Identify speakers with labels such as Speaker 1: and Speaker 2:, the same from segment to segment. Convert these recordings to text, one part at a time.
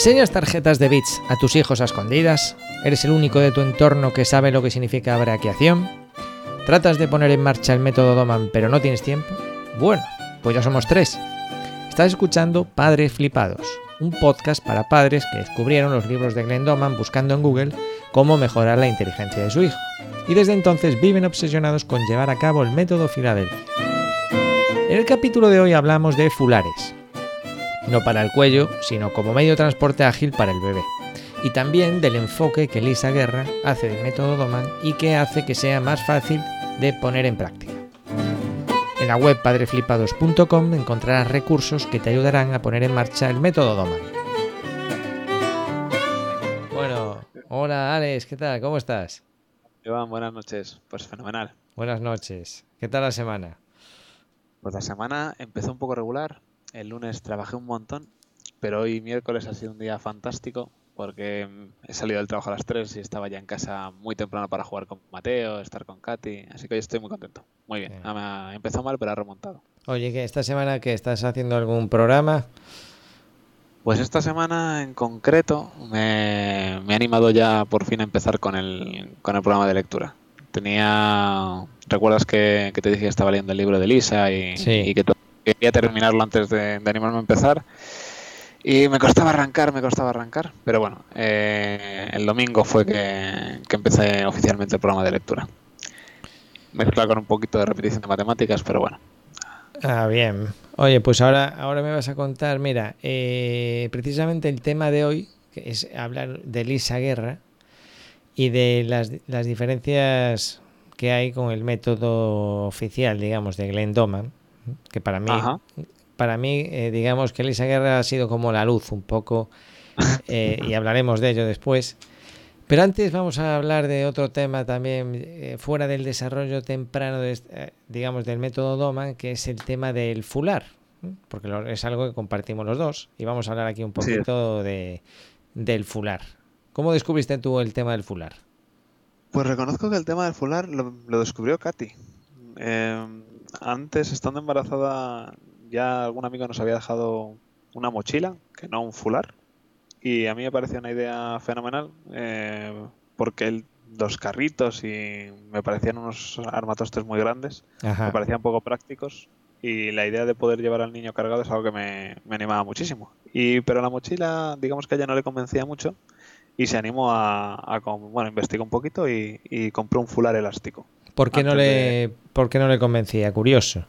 Speaker 1: ¿Enseñas tarjetas de bits a tus hijos a escondidas? ¿Eres el único de tu entorno que sabe lo que significa braquiación? ¿Tratas de poner en marcha el método Doman pero no tienes tiempo? Bueno, pues ya somos tres. Estás escuchando Padres Flipados, un podcast para padres que descubrieron los libros de Glenn Doman buscando en Google cómo mejorar la inteligencia de su hijo. Y desde entonces viven obsesionados con llevar a cabo el método Filadelfia. En el capítulo de hoy hablamos de fulares, no para el cuello, sino como medio de transporte ágil para el bebé. Y también del enfoque que Lisa Guerra hace del método Doman y que hace que sea más fácil de poner en práctica. En la web padreflipados.com encontrarás recursos que te ayudarán a poner en marcha el método Doman. Bueno, hola Alex, ¿qué tal? ¿Cómo estás?
Speaker 2: Iván, buenas noches. Pues fenomenal.
Speaker 1: Buenas noches. ¿Qué tal la semana?
Speaker 2: Pues la semana empezó un poco regular, el lunes trabajé un montón, pero hoy miércoles ha sido un día fantástico porque he salido del trabajo a las 3 y estaba ya en casa muy temprano para jugar con Mateo, estar con Katy, así que hoy estoy muy contento. Muy bien, ha, empezó mal pero ha remontado.
Speaker 1: Oye, que esta semana que estás haciendo algún programa?
Speaker 2: Pues esta semana en concreto me, he animado ya por fin a empezar con el, con el programa de lectura. Tenía, recuerdas que, te dije que estaba leyendo el libro de Lisa y, y que quería terminarlo antes de, animarme a empezar. Y me costaba arrancar, me costaba arrancar. Pero bueno, eh, el domingo fue que, empecé oficialmente el programa de lectura. Mezcla con un poquito de repetición de matemáticas, pero bueno.
Speaker 1: Ah, bien. Oye, pues ahora, ahora me vas a contar, mira, eh, precisamente el tema de hoy, que es hablar de Lisa Guerra y de las, las diferencias que hay con el método oficial, digamos, de Glenn Doman que para mí, para mí eh, digamos que Elisa Guerra ha sido como la luz un poco, eh, y hablaremos de ello después. Pero antes vamos a hablar de otro tema también eh, fuera del desarrollo temprano, de, digamos, del método Doman, que es el tema del fular, porque es algo que compartimos los dos. Y vamos a hablar aquí un poquito de, del fular. ¿Cómo descubriste tú el tema del fular?
Speaker 2: Pues reconozco que el tema del fular lo, lo descubrió Katy. Eh, antes, estando embarazada, ya algún amigo nos había dejado una mochila, que no un fular. Y a mí me parecía una idea fenomenal, eh, porque los carritos y me parecían unos armatostes muy grandes, me parecían poco prácticos. Y la idea de poder llevar al niño cargado es algo que me, animaba muchísimo. Y, pero la mochila, digamos que a ella no le convencía mucho y se animó a, bueno, investigar un poquito y, y compró un fular elástico.
Speaker 1: ¿Por qué, no le, no le convencía? Curioso.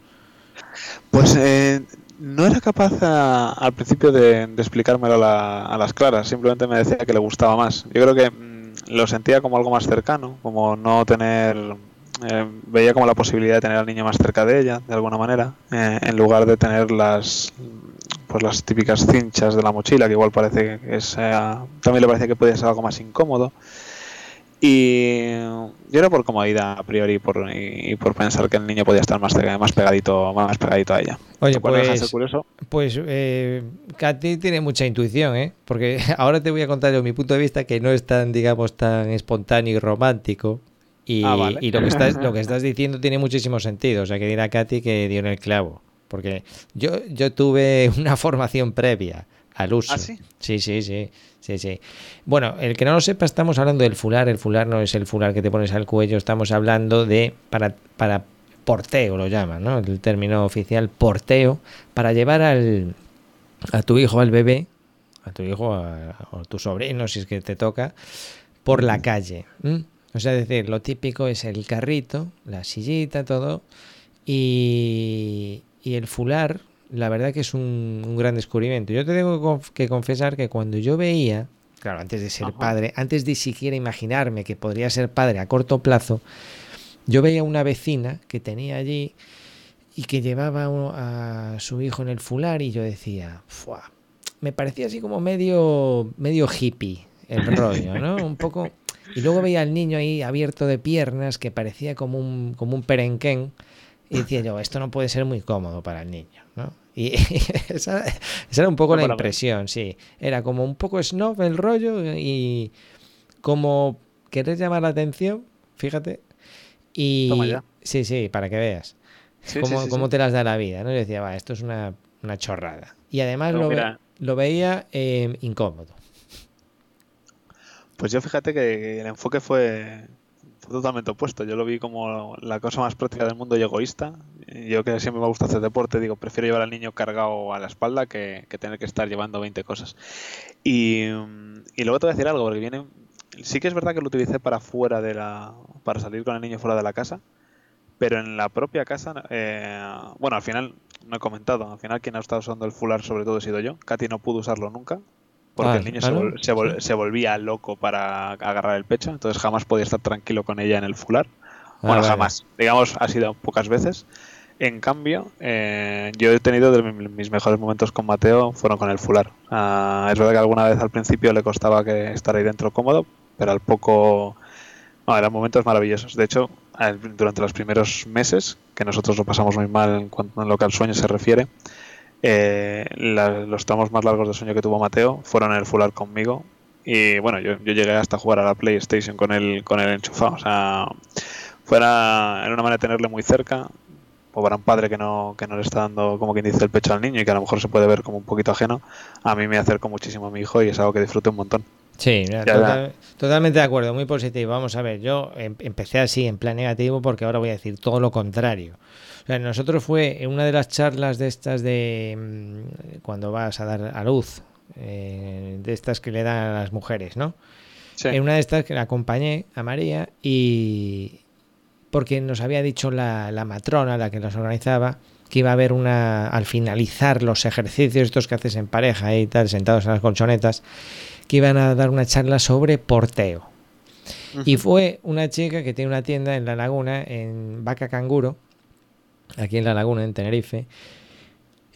Speaker 2: Pues eh, no era capaz al principio de, explicármelo a, las claras, simplemente me decía que le gustaba más. Yo creo que mm, lo sentía como algo más cercano, como no tener... Eh, veía como la posibilidad de tener al niño más cerca de ella, de alguna manera, eh, en lugar de tener las pues las típicas cinchas de la mochila, que igual parece que es... también le parecía que podía ser algo más incómodo. Y yo era por comodidad a priori por, y, por pensar que el niño podía estar más, más pegadito más pegadito a ella.
Speaker 1: Oye, pues, pues eh, Katy tiene mucha intuición, ¿eh? Porque ahora te voy a contar yo mi punto de vista que no es tan, digamos, tan espontáneo y romántico. Y, ah, y lo, que estás, lo que estás diciendo tiene muchísimo sentido. O sea, que dirá Katy que dio en el clavo. Porque yo, yo tuve una formación previa al uso.
Speaker 2: ¿Ah, sí?
Speaker 1: Sí, sí, sí. Sí, sí. Bueno, el que no lo sepa, estamos hablando del fular. El fular no es el fular que te pones al cuello, estamos hablando de para, para porteo, lo llaman, ¿no? El término oficial, porteo, para llevar al, a tu hijo, al bebé, a tu hijo a, o tu sobrino, si es que te toca, por la calle. O sea, es decir, lo típico es el carrito, la sillita, todo, y, y el fular, la verdad que es un, gran descubrimiento. Yo te tengo que confesar que cuando yo veía, claro, antes de ser padre, antes de siquiera imaginarme que podría ser padre a corto plazo, yo veía una vecina que tenía allí y que llevaba a su hijo en el fular y yo decía, me parecía así como medio, medio hippie el rollo, ¿no? Un poco... Y luego veía al niño ahí abierto de piernas que parecía como un, como un perenquén y decía yo, esto no puede ser muy cómodo para el niño, ¿no? Y esa, era un poco la impresión, sí. Era como un poco snob el rollo y como querer llamar la atención, fíjate. Y sí, sí, para que veas cómo, te las da la vida, ¿no? Yo decía, va, esto es una, chorrada. Y además lo, lo, veía eh, incómodo.
Speaker 2: Pues yo fíjate que el enfoque fue, totalmente opuesto. Yo lo vi como la cosa más práctica del mundo y egoísta. Yo que siempre me gusta hacer deporte, digo, prefiero llevar al niño cargado a la espalda que, tener que estar llevando 20 cosas. Y, y, luego te voy a decir algo, porque viene... Sí que es verdad que lo utilicé para fuera de la... para salir con el niño fuera de la casa, pero en la propia casa, eh, bueno, al final, no he comentado, al final quien ha estado usando el fular sobre todo he sido yo. Katy no pudo usarlo nunca, porque el niño se, volvía loco para agarrar el pecho, entonces jamás podía estar tranquilo con ella en el fular. Ah, bueno, jamás, digamos, ha sido pocas veces. En cambio, eh, yo he tenido de mis mejores momentos con Mateo fueron con el fular. Ah, es verdad que alguna vez al principio le costaba que estar ahí dentro cómodo, pero al poco no, eran momentos maravillosos. De hecho, durante los primeros meses, que nosotros lo pasamos muy mal en, cuanto, en lo que al sueño se refiere, eh, los tramos más largos de sueño que tuvo Mateo fueron en el fular conmigo. Y bueno, yo, llegué hasta jugar a la PlayStation con él, con él enchufado. O sea, fuera, era una manera de tenerle muy cerca. O para un padre que no, que no le está dando, como quien dice, el pecho al niño y que a lo mejor se puede ver como un poquito ajeno, a mí me acerco muchísimo a mi hijo y es algo que disfruto un montón.
Speaker 1: Sí, totalmente de acuerdo, muy positivo. Vamos a ver, yo em, empecé así en plan negativo porque ahora voy a decir todo lo contrario nosotros fue en una de las charlas de estas de mm, cuando vas a dar a luz, eh, de estas que le dan a las mujeres, ¿no? En una de estas que la acompañé a María y porque nos había dicho la, la matrona, la que los organizaba, que iba a haber una, al finalizar los ejercicios estos que haces en pareja y tal, sentados en las colchonetas, que iban a dar una charla sobre porteo. Y fue una chica que tiene una tienda en La Laguna, en Vaca Canguro, aquí en la laguna, en Tenerife,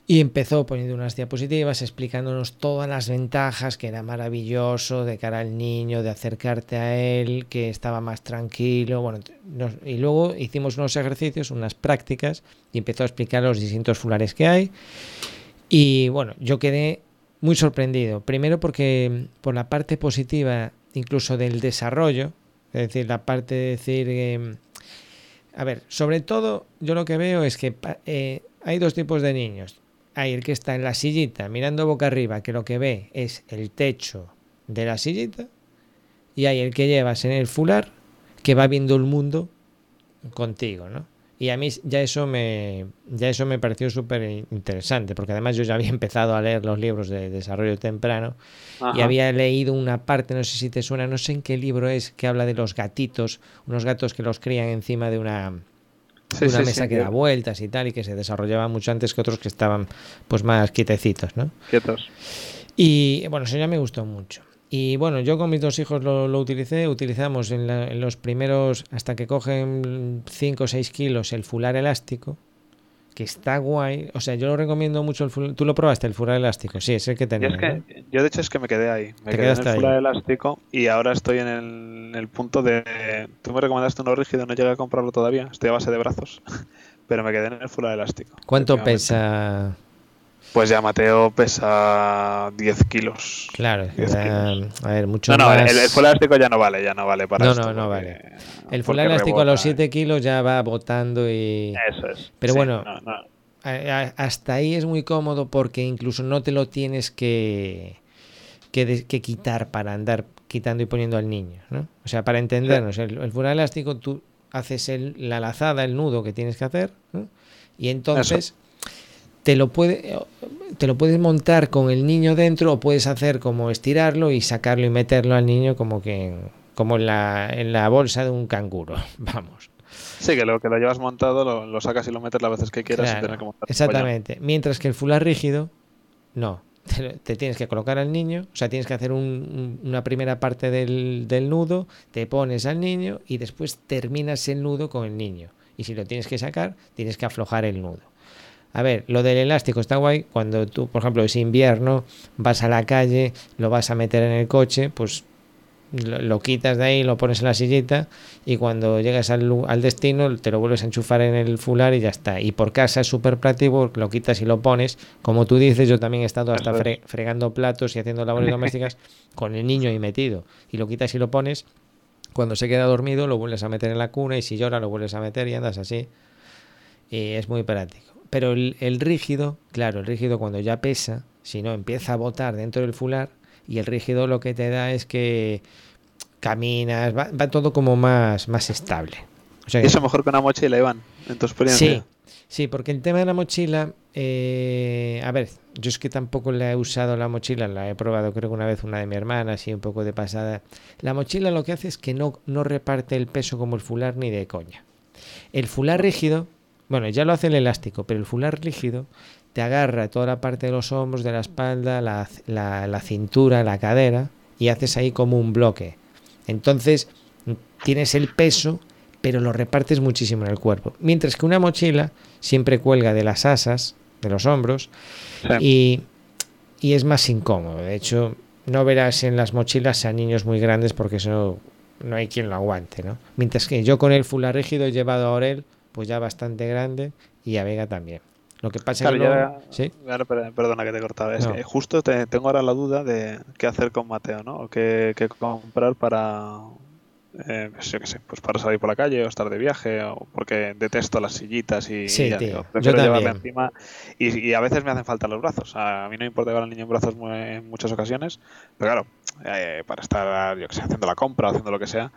Speaker 1: y empezó poniendo unas diapositivas explicándonos todas las ventajas, que era maravilloso de cara al niño, de acercarte a él, que estaba más tranquilo. Bueno, y luego hicimos unos ejercicios, unas prácticas, y empezó a explicar los distintos fulares que hay. Y bueno, yo quedé muy sorprendido. Primero porque por la parte positiva, incluso del desarrollo, es decir, la parte de decir... Em, a ver, sobre todo yo lo que veo es que eh, hay dos tipos de niños. Hay el que está en la sillita mirando boca arriba, que lo que ve es el techo de la sillita. Y hay el que llevas en el fular, que va viendo el mundo contigo, ¿no? Y a mí ya eso me, ya eso me pareció súper interesante, porque además yo ya había empezado a leer los libros de desarrollo temprano y había leído una parte, no sé si te suena, no sé en qué libro es, que habla de los gatitos, unos gatos que los crían encima de una, una mesa que da vueltas y tal, y que se desarrollaban mucho antes que otros que estaban pues más quietecitos, ¿no?
Speaker 2: Quietos.
Speaker 1: Y bueno, eso ya me gustó mucho. Y bueno, yo con mis dos hijos lo, lo utilicé, utilizamos en, los primeros, hasta que cogen 5 o 6 kilos, el fular elástico, que está guay. O sea, yo lo recomiendo mucho. El fular, ¿Tú lo probaste, el fular elástico? Sí, es el que tenía.
Speaker 2: Yo, de hecho es que me quedé ahí. Me quedé en el fular elástico y ahora estoy en el, punto de... Tú me recomendaste uno rígido, no llegué a comprarlo todavía. Estoy a base de brazos. Pero me quedé en el fular elástico.
Speaker 1: ¿Cuánto pesa
Speaker 2: pues ya Mateo pesa 10 kilos.
Speaker 1: Claro, a ver, mucho
Speaker 2: no, no,
Speaker 1: más...
Speaker 2: el, el full elástico ya no vale, ya no vale para
Speaker 1: No, no, no vale. El full elástico a los 7 kilos ya va botando y...
Speaker 2: Eso es.
Speaker 1: Pero bueno, hasta ahí es muy cómodo porque incluso no te lo tienes que, que, quitar para andar quitando y poniendo al niño, ¿no? O sea, para entendernos, el, el full elástico tú haces el, la lazada, el nudo que tienes que hacer, ¿no? y entonces te lo, puede, te lo puedes montar con el niño dentro o puedes hacer como estirarlo y sacarlo y meterlo al niño como que como en la, en la bolsa de un canguro, vamos.
Speaker 2: Sí, que lo que lo llevas montado lo, sacas y lo metes las veces que quieras sin tener que montarlo.
Speaker 1: Exactamente. Mientras que el fular rígido, no. Te, tienes que colocar al niño, o sea, tienes que hacer una primera parte del, del nudo, te pones al niño y después terminas el nudo con el niño. Y si lo tienes que sacar, tienes que aflojar el nudo. A ver, lo del elástico está guay cuando tú, por ejemplo, es invierno, vas a la calle, lo vas a meter en el coche, pues lo, quitas de ahí, lo pones en la sillita y cuando llegas al, al, destino te lo vuelves a enchufar en el fular y ya está. Y por casa es súper práctico, lo quitas y lo pones. Como tú dices, yo también he estado hasta fregando platos y haciendo labores domésticas con el niño ahí metido. Y lo quitas y lo pones. Cuando se queda dormido lo vuelves a meter en la cuna y si llora lo vuelves a meter y andas así. Y es muy práctico. Pero el, rígido, claro, el rígido cuando ya pesa, si no empieza a botar dentro del fular y el rígido lo que te da es que caminas, va, va todo como más, más estable. O sea
Speaker 2: ¿Y
Speaker 1: que-
Speaker 2: eso mejor que una mochila, Iván? En tu experiencia.
Speaker 1: Sí, sí, porque el tema de la mochila, eh, a ver, yo es que tampoco la he usado la mochila, la he probado creo que una vez una de mi hermana, así un poco de pasada. La mochila lo que hace es que no, no reparte el peso como el fular ni de coña. El fular rígido, bueno, ya lo hace el elástico, pero el fular rígido te agarra toda la parte de los hombros, de la espalda, la, la- la cintura, la cadera, y haces ahí como un bloque. Entonces, tienes el peso, pero lo repartes muchísimo en el cuerpo. Mientras que una mochila siempre cuelga de las asas, de los hombros,
Speaker 2: Sí.
Speaker 1: y, y es más incómodo. De hecho, no verás en las mochilas a niños muy grandes porque eso no hay quien lo aguante, ¿no? Mientras que yo con el fular rígido he llevado a Orel, pues ya bastante grande, y a Vega también. Lo que pasa
Speaker 2: Claro,
Speaker 1: que
Speaker 2: ya-
Speaker 1: luego-
Speaker 2: per- perdona que te cortaba. Es
Speaker 1: No.
Speaker 2: que justo te- tengo ahora la duda de qué hacer con Mateo, ¿no? O qué, qué comprar para, eh, pues yo qué sé, pues para salir por la calle o estar de viaje, o porque detesto las sillitas y
Speaker 1: Sí,
Speaker 2: ya
Speaker 1: tío, yo
Speaker 2: llevarle encima. Y, y a veces me hacen falta los brazos. A mí no me importa llevar al niño en brazos en muchas ocasiones, pero claro, eh, para estar, yo que sé, haciendo la compra o haciendo lo que sea,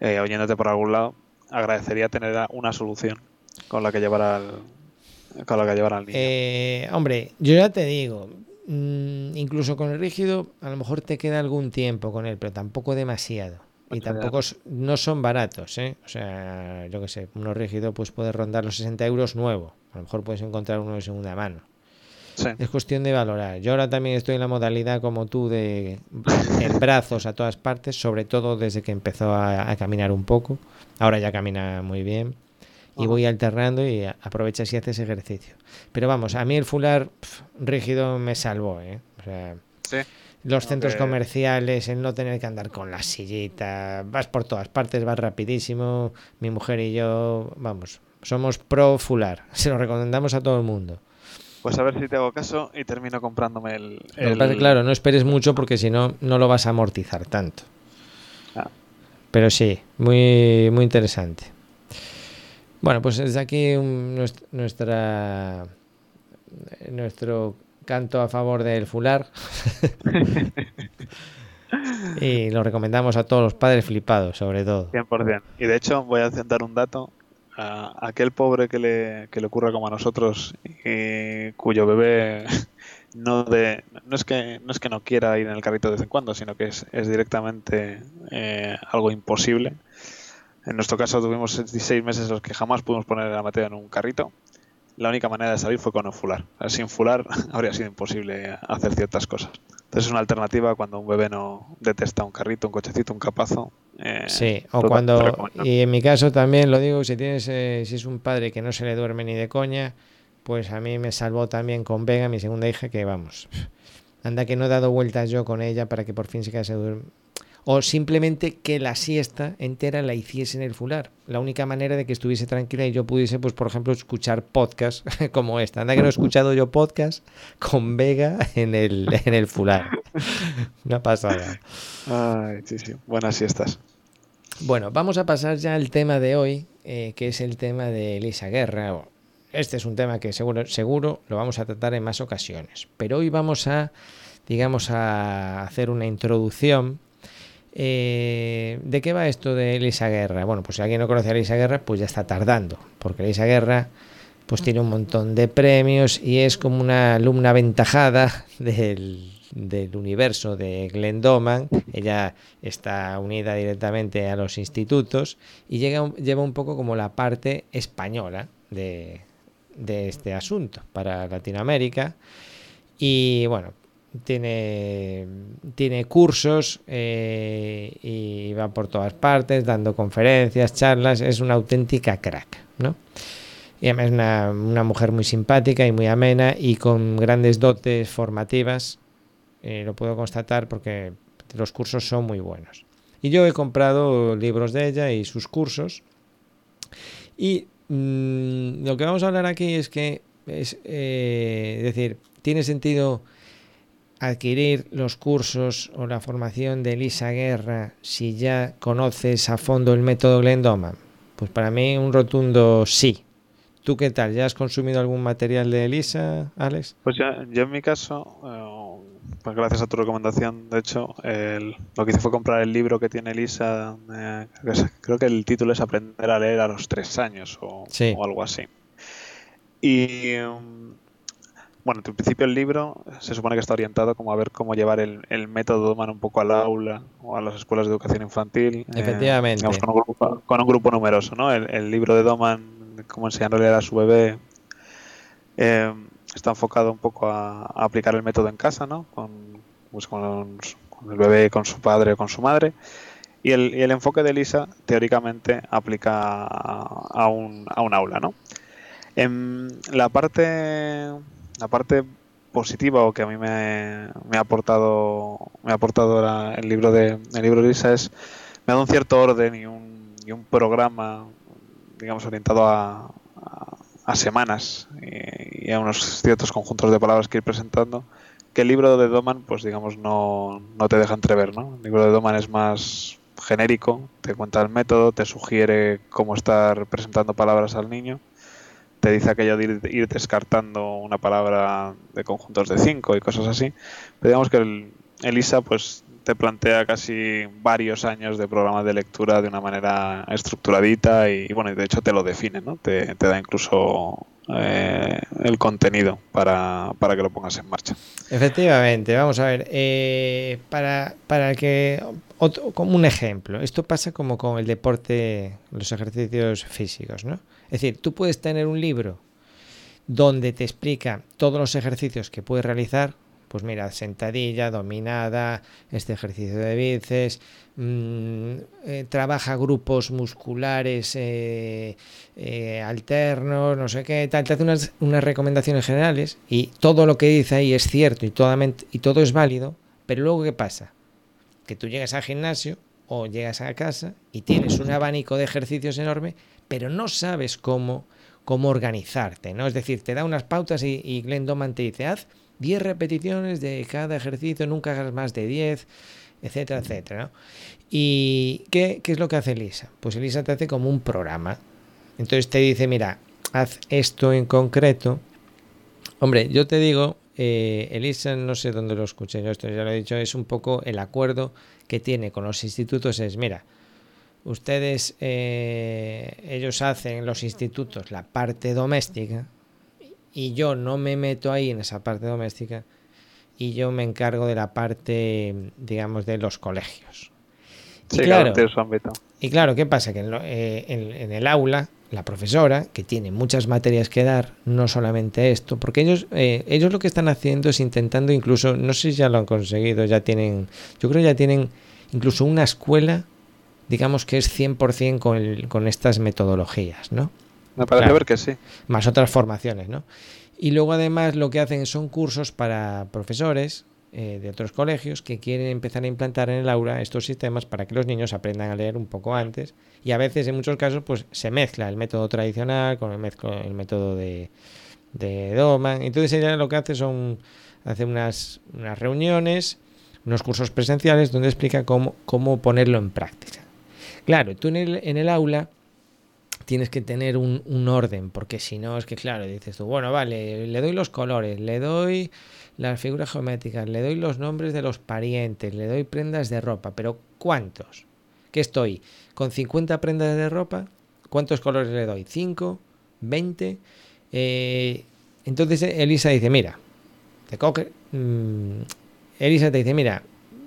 Speaker 2: eh, oyéndote por algún lado, agradecería tener una solución con la que llevar al, con la que llevar al niño.
Speaker 1: Eh, hombre, yo ya te digo, mm, incluso con el rígido, a lo mejor te queda algún tiempo con él, pero tampoco demasiado. Y
Speaker 2: Pues
Speaker 1: tampoco no son baratos, ¿eh? O sea, yo qué sé, uno rígido pues puede rondar los 60 euros nuevo. A lo mejor puedes encontrar uno de segunda mano.
Speaker 2: Sí.
Speaker 1: Es cuestión de valorar. Yo ahora también estoy en la modalidad como tú de en brazos a todas partes, sobre todo desde que empezó a, a caminar un poco. Ahora ya camina muy bien. Y voy alternando y aprovechas y haces ejercicio. Pero vamos, a mí el fular pf, rígido me salvó, ¿eh? O sea,
Speaker 2: Sí.
Speaker 1: los centros comerciales, el no tener que andar con la sillita, vas por todas partes, vas rapidísimo. Mi mujer y yo, vamos, somos pro fular. Se lo recomendamos a todo el mundo.
Speaker 2: Pues a ver si te hago caso y termino comprándome el.
Speaker 1: Pasa claro, no esperes mucho porque si no, no lo vas a amortizar tanto.
Speaker 2: Ah.
Speaker 1: Pero sí, muy, muy interesante. Bueno, pues desde aquí un- nuestra, nuestro canto a favor del fular. y lo recomendamos a todos los padres flipados, sobre todo.
Speaker 2: 100%. Y de hecho, voy a dar un dato. A aquel pobre que le, que le ocurra como a nosotros, y cuyo bebé no de no es que no es que no quiera ir en el carrito de vez en cuando, sino que es, es directamente eh, algo imposible. En nuestro caso tuvimos 16 meses en los que jamás pudimos poner a Mateo en un carrito. La única manera de salir fue con un fular. Sin fular habría sido imposible hacer ciertas cosas. Entonces es una alternativa cuando un bebé no detesta un carrito, un cochecito, un capazo. Eh,
Speaker 1: Sí, o cuando, y en mi caso también lo digo, si tienes, eh, si es un padre que no se le duerme ni de coña, pues a mí me salvó también con Vega, mi segunda hija, que vamos, anda que no he dado vueltas yo con ella para que por fin se quedase. O simplemente que la siesta entera la hiciese en el fular. La única manera de que estuviese tranquila y yo pudiese, pues por ejemplo, escuchar podcast como esta. Anda que no he escuchado yo podcast con Vega en el, en el fular. Una pasada.
Speaker 2: Ay, sí, sí. Buenas siestas.
Speaker 1: Bueno, vamos a pasar ya al tema de hoy, eh, que es el tema de Elisa Guerra. Este es un tema que seguro, seguro lo vamos a tratar en más ocasiones, pero hoy vamos a, digamos, a hacer una introducción. Eh, ¿De qué va esto de Elisa Guerra? Bueno, pues si alguien no conoce a Elisa Guerra, pues ya está tardando, porque Elisa Guerra pues tiene un montón de premios y es como una alumna aventajada del, del universo de Glendoman. Ella está unida directamente a los institutos y lleva un poco como la parte española de, de este asunto para Latinoamérica. Y bueno, tiene, tiene cursos eh, y va por todas partes dando conferencias, charlas. Es una auténtica crack, ¿no? Y además es una, una mujer muy simpática y muy amena y con grandes dotes formativas. Eh, lo puedo constatar porque los cursos son muy buenos. Y yo he comprado libros de ella y sus cursos. Y mm, lo que vamos a hablar aquí es que, es, eh, es decir, tiene sentido adquirir los cursos o la formación de Elisa Guerra si ya conoces a fondo el método Glendoman. Pues para mí un rotundo sí. ¿Tú qué tal? ¿Ya has consumido algún material de Elisa, Alex?
Speaker 2: Pues yo, yo en mi caso, eh, pues gracias a tu recomendación, de hecho, lo que hice fue comprar el libro que tiene Elisa. Eh, creo que el título es Aprender a leer a los tres años o, algo así. Y mm, bueno, en principio el libro se supone que está orientado como a ver cómo llevar el, método Doman un poco al aula o a las escuelas de educación infantil.
Speaker 1: Eh, Efectivamente.
Speaker 2: con, un grupo, numeroso, ¿no? El, libro de Doman, cómo enseñar a leer a su bebé, eh, está enfocado un poco a, aplicar el método en casa, ¿no? Con, pues con, el bebé, con su padre o con su madre. Y el, y el enfoque de Lisa, teóricamente, aplica a, un, a un aula, ¿no? En la parte, la parte positiva o que a mí me, ha aportado me ha aportado el libro de el libro Lisa es me ha dado un cierto orden y un, y un programa digamos orientado a, semanas y, a unos ciertos conjuntos de palabras que ir presentando, que el libro de Doman, pues digamos, no, no te deja entrever, ¿no? El libro de Doman es más genérico, te cuenta el método, te sugiere cómo estar presentando palabras al niño, te dice aquello de ir, descartando una palabra de conjuntos de cinco y cosas así. Pero digamos que el, Elisa, pues te plantea casi varios años de programas de lectura de una manera estructuradita y, bueno, de hecho te lo define, ¿no? Te, da incluso eh, el contenido para, que lo pongas en marcha.
Speaker 1: Efectivamente, vamos a ver, eh, para, para que, como un ejemplo, esto pasa como con el deporte, los ejercicios físicos, ¿no? Es decir, tú puedes tener un libro donde te explica todos los ejercicios que puedes realizar, pues mira, sentadilla, dominada, este ejercicio de bíceps, mm, eh, trabaja grupos musculares eh, eh, alternos, no sé qué, tal, te hace unas, unas, recomendaciones generales y todo lo que dice ahí es cierto y, y todo es válido, pero luego ¿qué pasa? Que tú llegas al gimnasio o llegas a casa y tienes un abanico de ejercicios enorme, pero no sabes cómo, cómo organizarte, ¿no? Es decir, te da unas pautas y, y Glenn Doman te dice, haz 10 repeticiones de cada ejercicio, nunca hagas más de 10, etcétera, etcétera. ¿Y qué, es lo que hace Elisa? Pues Elisa te hace como un programa. Entonces te dice, mira, haz esto en concreto. Hombre, yo te digo, eh, Elisa, no sé dónde lo escuché, yo esto ya lo he dicho, es un poco el acuerdo que tiene con los institutos, es, mira, ustedes, eh, ellos hacen los institutos la parte doméstica, y yo no me meto ahí en esa parte doméstica y yo me encargo de la parte, digamos, de los colegios.
Speaker 2: Y claro,
Speaker 1: y claro, ¿qué pasa? Que eh, en, el aula, la profesora, que tiene muchas materias que dar, no solamente esto, porque ellos, eh, ellos lo que están haciendo es intentando incluso, no sé si ya lo han conseguido, ya tienen, yo creo ya tienen incluso una escuela, digamos que es 100% con, con estas metodologías, ¿no?
Speaker 2: Me parece ver que sí.
Speaker 1: Más otras formaciones, ¿no? Y luego además lo que hacen son cursos para profesores eh, de otros colegios que quieren empezar a implantar en el aula estos sistemas para que los niños aprendan a leer un poco antes. Y a veces, en muchos casos, pues se mezcla el método tradicional con el, el método de, de Doman. Entonces ella lo que hace son hace unas, unas reuniones, unos cursos presenciales donde explica cómo, cómo ponerlo en práctica. Claro, tú en el, aula tienes que tener un, orden, porque si no es que, claro, dices tú, bueno, vale, le doy los colores, le doy las figuras geométricas, le doy los nombres de los parientes, le doy prendas de ropa, pero ¿cuántos? ¿Qué estoy? ¿Con 50 prendas de ropa? ¿Cuántos colores le doy? ¿5? ¿20? Eh, entonces Elisa dice, mira, mm, Elisa te dice, mira,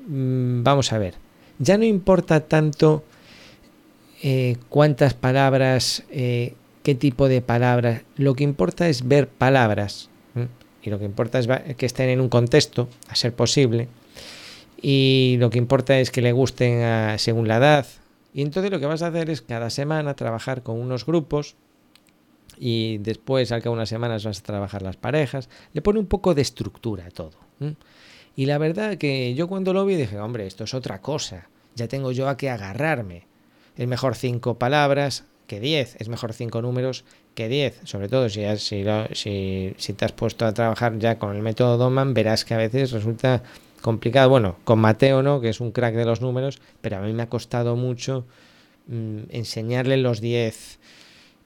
Speaker 1: mm, vamos a ver, ya no importa tanto eh, cuántas palabras, eh, qué tipo de palabras. Lo que importa es ver palabras. Y lo que importa es que estén en un contexto, a ser posible. Y lo que importa es que le gusten según la edad. Y entonces lo que vas a hacer es cada semana trabajar con unos grupos y después al cabo de unas semanas vas a trabajar las parejas. Le pone un poco de estructura a todo. Y la verdad que yo cuando lo vi dije, hombre, esto es otra cosa. Ya tengo yo a qué agarrarme es mejor cinco palabras que 10, es mejor cinco números que 10, sobre todo si, si, si, si, te has puesto a trabajar ya con el método Doman, verás que a veces resulta complicado, bueno, con Mateo no, que es un crack de los números, pero a mí me ha costado mucho mm, enseñarle los 10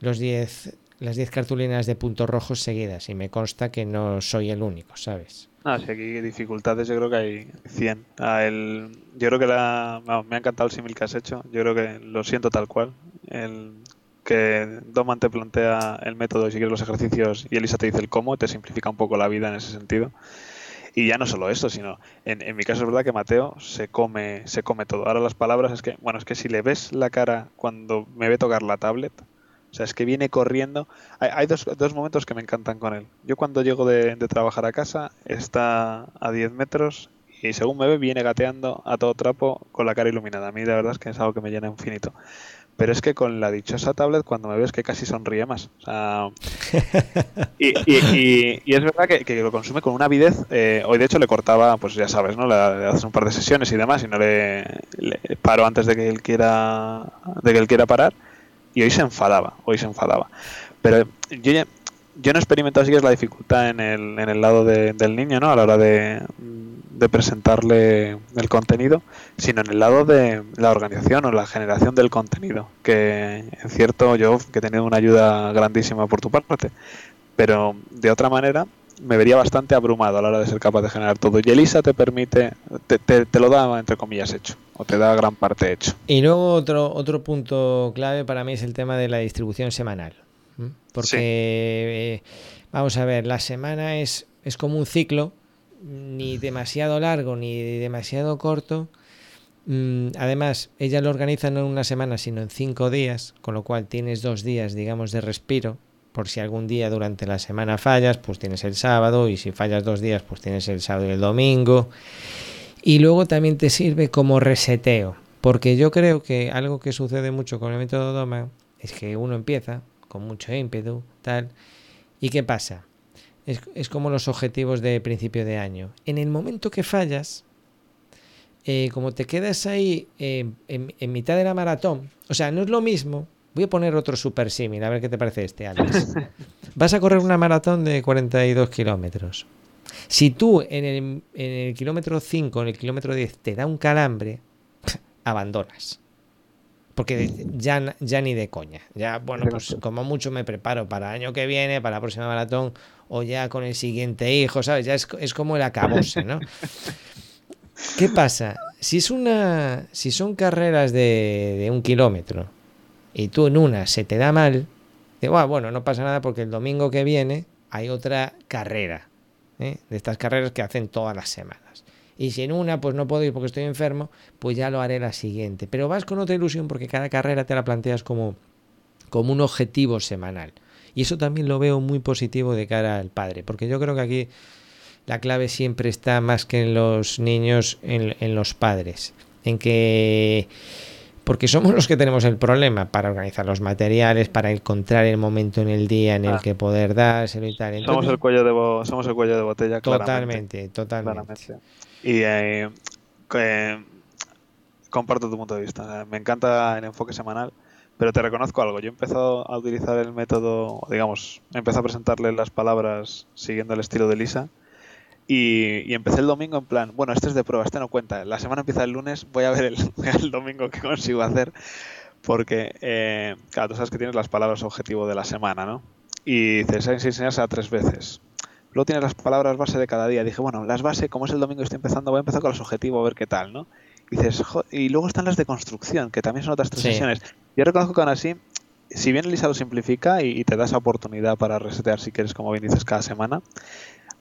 Speaker 1: los 10 las 10 cartulinas de puntos rojos seguidas. Y me consta que no soy el único, ¿sabes?
Speaker 2: No, si aquí dificultades yo creo que hay 100. Ah, el, yo creo que me ha encantado el símil que has hecho. Yo creo que lo siento tal cual. El, que Doman te plantea el método y si quieres los ejercicios y Elisa te dice el cómo, te simplifica un poco la vida en ese sentido. Y ya no solo eso, sino en, en, mi caso es verdad que Mateo se come, se come todo. Ahora las palabras es que, bueno, es que si le ves la cara cuando me ve tocar la tablet, o sea, es que viene corriendo. Hay, hay dos, dos, momentos que me encantan con él. Yo cuando llego de, de, trabajar a casa, está a 10 metros y según me ve, viene gateando a todo trapo con la cara iluminada. A mí la verdad es que es algo que me llena infinito. Pero es que con la dichosa tablet, cuando me ves que casi sonríe más. O sea, y, y, y, y, es verdad que, que, lo consume con una avidez. Eh, hoy, de hecho, le cortaba, pues ya sabes, ¿no? Le, le haces un par de sesiones y demás, y no le, le, paro antes de que él quiera, de que él quiera parar. Y hoy se enfadaba, hoy se enfadaba. Pero yo yo no he experimentado que es la dificultad en el, en el lado de, del niño, ¿no? A la hora de, de, presentarle el contenido, sino en el lado de la organización o la generación del contenido. Que en cierto, yo que he tenido una ayuda grandísima por tu parte, pero de otra manera me vería bastante abrumado a la hora de ser capaz de generar todo. Y Elisa te permite, te, te, te, lo da entre comillas hecho, o te da gran parte hecho.
Speaker 1: Y luego otro, otro punto clave para mí es el tema de la distribución semanal. Porque, sí. eh, vamos a ver, la semana es, es como un ciclo, ni demasiado largo ni demasiado corto. Mm, además, ella lo organiza no en una semana, sino en cinco días, con lo cual tienes dos días, digamos, de respiro por si algún día durante la semana fallas, pues tienes el sábado y si fallas dos días, pues tienes el sábado y el domingo. Y luego también te sirve como reseteo, porque yo creo que algo que sucede mucho con el método Doma es que uno empieza con mucho ímpetu, tal, ¿y qué pasa? Es, como los objetivos de principio de año. En el momento que fallas, eh, como te quedas ahí eh, en, en mitad de la maratón, o sea, no es lo mismo Voy a poner otro super símil, a ver qué te parece este, Alex. Vas a correr una maratón de 42 kilómetros. Si tú en el, en el kilómetro 5, en el kilómetro 10, te da un calambre, abandonas. Porque ya, ya ni de coña. Ya, bueno, pues como mucho me preparo para el año que viene, para la próxima maratón, o ya con el siguiente hijo, ¿sabes? Ya es, es como el acabose, ¿no? ¿Qué pasa? Si es una. Si son carreras de, de un kilómetro y tú en una se te da mal, digo, ah, bueno, no pasa nada porque el domingo que viene hay otra carrera, ¿eh? de estas carreras que hacen todas las semanas. Y si en una pues no puedo ir porque estoy enfermo, pues ya lo haré la siguiente. Pero vas con otra ilusión porque cada carrera te la planteas como, como un objetivo semanal. Y eso también lo veo muy positivo de cara al padre, porque yo creo que aquí la clave siempre está más que en los niños, en los padres. En que porque somos los que tenemos el problema para organizar los materiales, para encontrar el momento en el día en el ah. que poder dárselo y tal.
Speaker 2: Entonces, somos, el cuello de bo somos el cuello de botella,
Speaker 1: Totalmente, totalmente.
Speaker 2: Claramente. Y eh, eh, comparto tu punto de vista. Me encanta el enfoque semanal, pero te reconozco algo. Yo he empezado a utilizar el método, digamos, he empezado a presentarle las palabras siguiendo el estilo de Lisa y, y, empecé el domingo en plan, bueno, este es de prueba, este no cuenta. La semana empieza el lunes, voy a ver el, el domingo qué consigo hacer. Porque, eh, claro, tú sabes que tienes las palabras objetivo de la semana, ¿no? Y dices, hay que enseñarse a tres veces. Luego tienes las palabras base de cada día. Dije, bueno, las base, como es el domingo y estoy empezando, voy a empezar con los objetivos a ver qué tal, ¿no? Y dices, y luego están las de construcción, que también son otras tres sí. sesiones. Yo reconozco que aún así, si bien Lisa lo simplifica y, y, te da esa oportunidad para resetear si quieres, como bien dices, cada semana,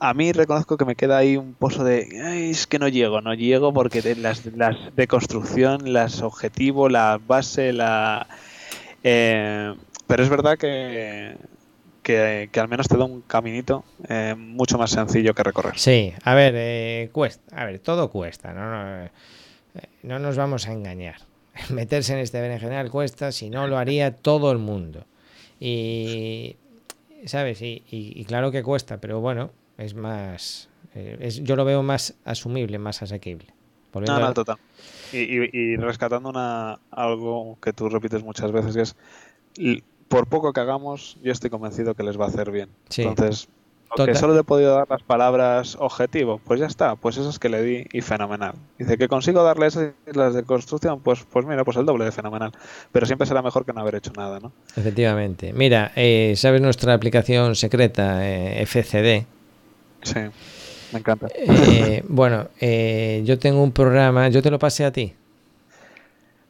Speaker 2: a mí reconozco que me queda ahí un pozo de es que no llego, no llego porque de las, las de construcción, las objetivos, la base, la eh, pero es verdad que, que, al menos te da un caminito eh, mucho más sencillo que recorrer.
Speaker 1: Sí, a ver, eh, cuesta, a ver, todo cuesta, no, no, no nos vamos a engañar. Meterse en este berenjenal cuesta, si no lo haría todo el mundo. Y, ¿sabes? Y claro que cuesta, pero bueno, es más. Eh, es, yo lo veo más asumible, más asequible.
Speaker 2: Volviendo no, no, total. Y, y, y, rescatando una, algo que tú repites muchas veces, que es por poco que hagamos, yo estoy convencido que les va a hacer bien. Sí. Entonces, Que solo le he podido dar las palabras objetivo, pues ya está, pues esas que le di y fenomenal. Dice que consigo darle esas las de construcción, pues, pues mira, pues el doble de fenomenal. Pero siempre será mejor que no haber hecho nada, ¿no?
Speaker 1: Efectivamente. Mira, eh, ¿sabes nuestra aplicación secreta, eh, FCD?
Speaker 2: Sí, me encanta.
Speaker 1: Eh, bueno, yo tengo un programa, yo te lo pasé a ti.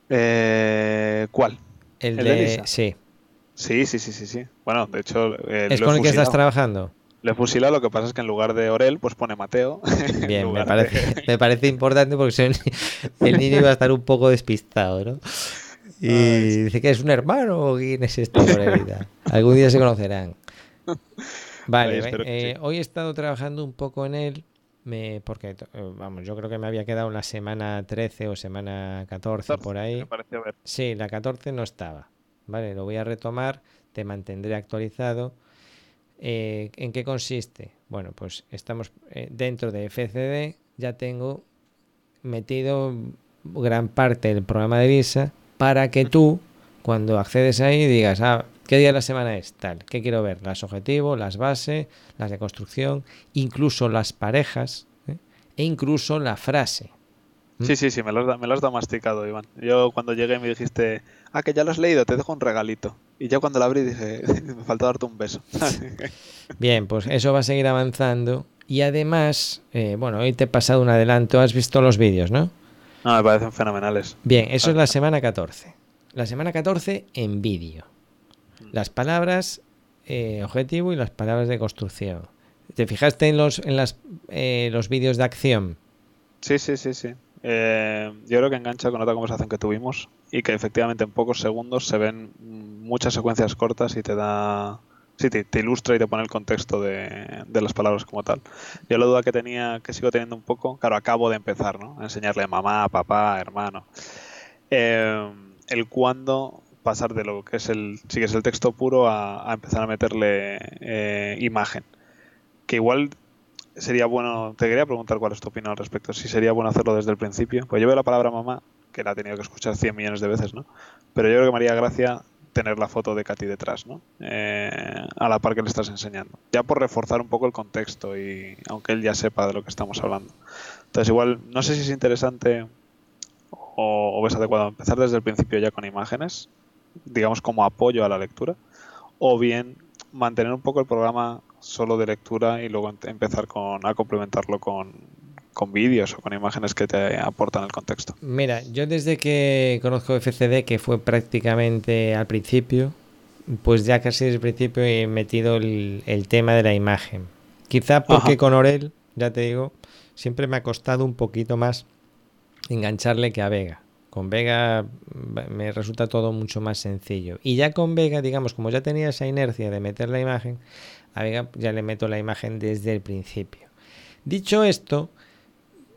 Speaker 2: ¿Cuál?
Speaker 1: El, de, sí.
Speaker 2: Sí, sí, sí, sí, sí. Bueno, de hecho...
Speaker 1: ¿Es con el que estás trabajando?
Speaker 2: Le fusila, lo que pasa es que en lugar de Orel, pues pone Mateo.
Speaker 1: Bien, me parece, me parece importante porque el niño iba a estar un poco despistado, ¿no? Y dice que es un hermano o quién es este Algún día se conocerán. Vale, eh, hoy he estado trabajando un poco en él, me, porque, eh, vamos, yo creo que me había quedado en la semana 13 o semana 14, por ahí. Sí, la 14 no estaba. Vale, lo voy a retomar, te mantendré actualizado eh, ¿En qué consiste? Bueno, pues estamos eh, dentro de FCD, ya tengo metido gran parte del programa de Lisa para que tú, cuando accedes ahí, digas, ah, ¿qué día de la semana es? Tal, ¿qué quiero ver? Las objetivos, las bases, las de construcción, incluso las parejas ¿eh? e incluso la frase.
Speaker 2: ¿Mm? Sí, sí, sí, me lo, has, me lo has masticado, Iván. Yo cuando llegué me dijiste, ah, que ya lo has leído, te dejo un regalito. Y ya cuando lo abrí dije, me falta darte un beso.
Speaker 1: Bien, pues eso va a seguir avanzando. Y además, eh, bueno, hoy te he pasado un adelanto, has visto los vídeos, ¿no?
Speaker 2: No, me parecen fenomenales.
Speaker 1: Bien, eso es la semana 14. La semana 14 en vídeo. Las palabras eh, objetivo y las palabras de construcción. ¿Te fijaste en los, en las, eh, los vídeos de acción?
Speaker 2: Sí, sí, sí, sí. Eh, yo creo que engancha con otra conversación que tuvimos y que efectivamente en pocos segundos se ven muchas secuencias cortas y te da... Sí, te, ilustra y te pone el contexto de, las palabras como tal. Yo la duda que tenía, que sigo teniendo un poco, claro, acabo de empezar, ¿no? A enseñarle mamá, papá, hermano. Eh, el cuándo pasar de lo que es el, sí que es el texto puro a, empezar a meterle eh, imagen. Que igual sería bueno, te quería preguntar cuál es tu opinión al respecto, si sería bueno hacerlo desde el principio. Pues yo veo la palabra mamá, que la he tenido que escuchar 100 millones de veces, ¿no? Pero yo creo que me haría gracia tener la foto de Katy detrás, ¿no? Eh, a la par que le estás enseñando. Ya por reforzar un poco el contexto y aunque él ya sepa de lo que estamos hablando. Entonces igual, no sé si es interesante o, o ves adecuado empezar desde el principio ya con imágenes, digamos como apoyo a la lectura, o bien mantener un poco el programa solo de lectura y luego empezar con, a complementarlo con, con vídeos o con imágenes que te aportan el contexto.
Speaker 1: Mira, yo desde que conozco FCD, que fue prácticamente al principio, pues ya casi desde el principio he metido el, tema de la imagen. Quizá porque con Orel, ya te digo, siempre me ha costado un poquito más engancharle que a Vega. Con Vega me resulta todo mucho más sencillo. Y ya con Vega, digamos, como ya tenía esa inercia de meter la imagen, a Vega ya le meto la imagen desde el principio. Dicho esto,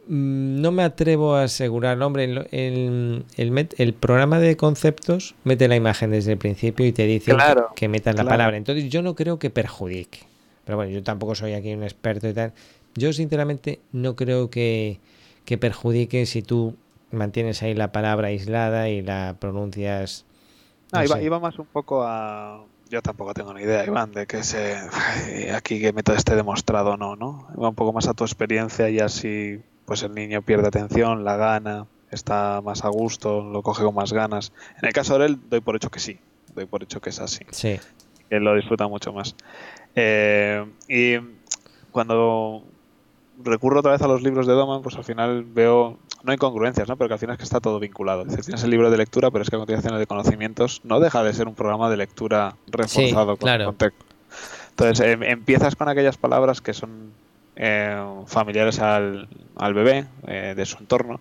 Speaker 1: mm, no me atrevo a asegurar, hombre, el, el, programa de conceptos mete la imagen desde el principio y te dice que metas la palabra. Entonces yo no creo que perjudique. Pero bueno, yo tampoco soy aquí un experto y tal. Yo sinceramente no creo que, que perjudique si tú mantienes ahí la palabra aislada y la pronuncias.
Speaker 2: No, iba, más un poco a yo tampoco tengo ni idea, Iván, de que se aquí que método esté demostrado o no, ¿no? Va un poco más a tu experiencia y así pues el niño pierde atención, la gana, está más a gusto, lo coge con más ganas. En el caso de él, doy por hecho que sí, doy por hecho que es así.
Speaker 1: Sí.
Speaker 2: Que lo disfruta mucho más. Eh, y cuando recurro otra vez a los libros de Doman, pues al final veo, no hay congruencias, ¿no? Pero que al final es que está todo vinculado. tienes el libro de lectura, pero es que a continuación el de conocimientos no deja de ser un programa de lectura reforzado con contexto. Entonces em, empiezas con aquellas palabras que son eh, familiares al, al bebé, eh, de su entorno,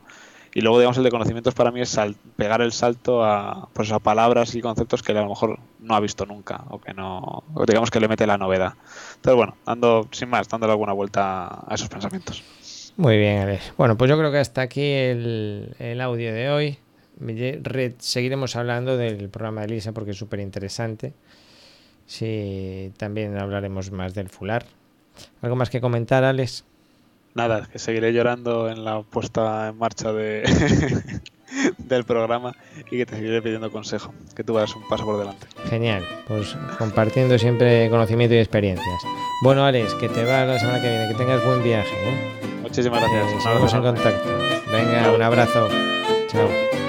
Speaker 2: y luego, digamos, el de conocimientos para mí es pegar el salto a, pues, a palabras y conceptos que a lo mejor no ha visto nunca o que no, digamos que le mete la novedad. Entonces, bueno, dando, sin más, dándole alguna vuelta a esos pensamientos.
Speaker 1: Muy bien, a ver. Bueno, pues yo creo que hasta aquí el, el audio de hoy. seguiremos hablando del programa de Lisa porque es súper interesante. Sí, también hablaremos más del fular. ¿Algo más que comentar, Alex?
Speaker 2: nada, que seguiré llorando en la puesta en marcha de, del programa y que te seguiré pidiendo consejo, que tú vayas un paso por delante.
Speaker 1: Genial, pues compartiendo siempre conocimiento y experiencias. Bueno, Alex, que te va la semana que viene, que tengas buen viaje. ¿eh?
Speaker 2: Muchísimas gracias.
Speaker 1: Eh, seguimos en contacto. Venga, un abrazo. Chao.